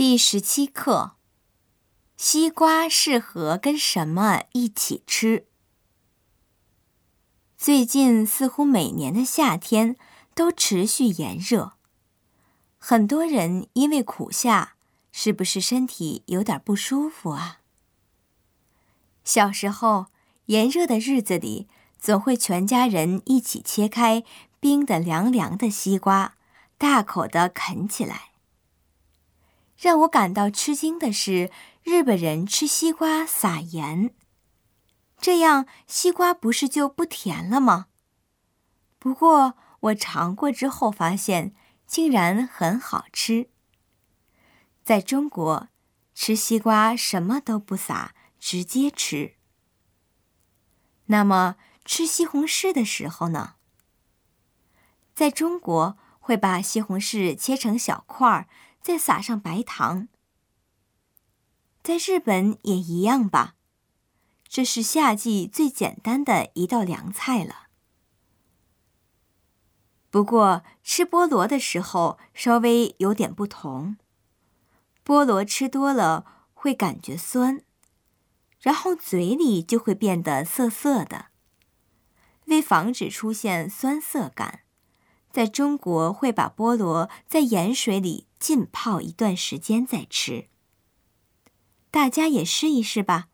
第十七课：西瓜适合跟什么一起吃？最近似乎每年的夏天都持续炎热，很多人因为苦夏，是不是身体有点不舒服啊？小时候，炎热的日子里，总会全家人一起切开冰的凉凉的西瓜，大口的啃起来。让我感到吃惊的是，日本人吃西瓜撒盐，这样西瓜不是就不甜了吗？不过我尝过之后发现，竟然很好吃。在中国，吃西瓜什么都不撒，直接吃。那么吃西红柿的时候呢？在中国会把西红柿切成小块儿。再撒上白糖，在日本也一样吧。这是夏季最简单的一道凉菜了。不过吃菠萝的时候稍微有点不同，菠萝吃多了会感觉酸，然后嘴里就会变得涩涩的。为防止出现酸涩感。在中国会把菠萝在盐水里浸泡一段时间再吃。大家也试一试吧。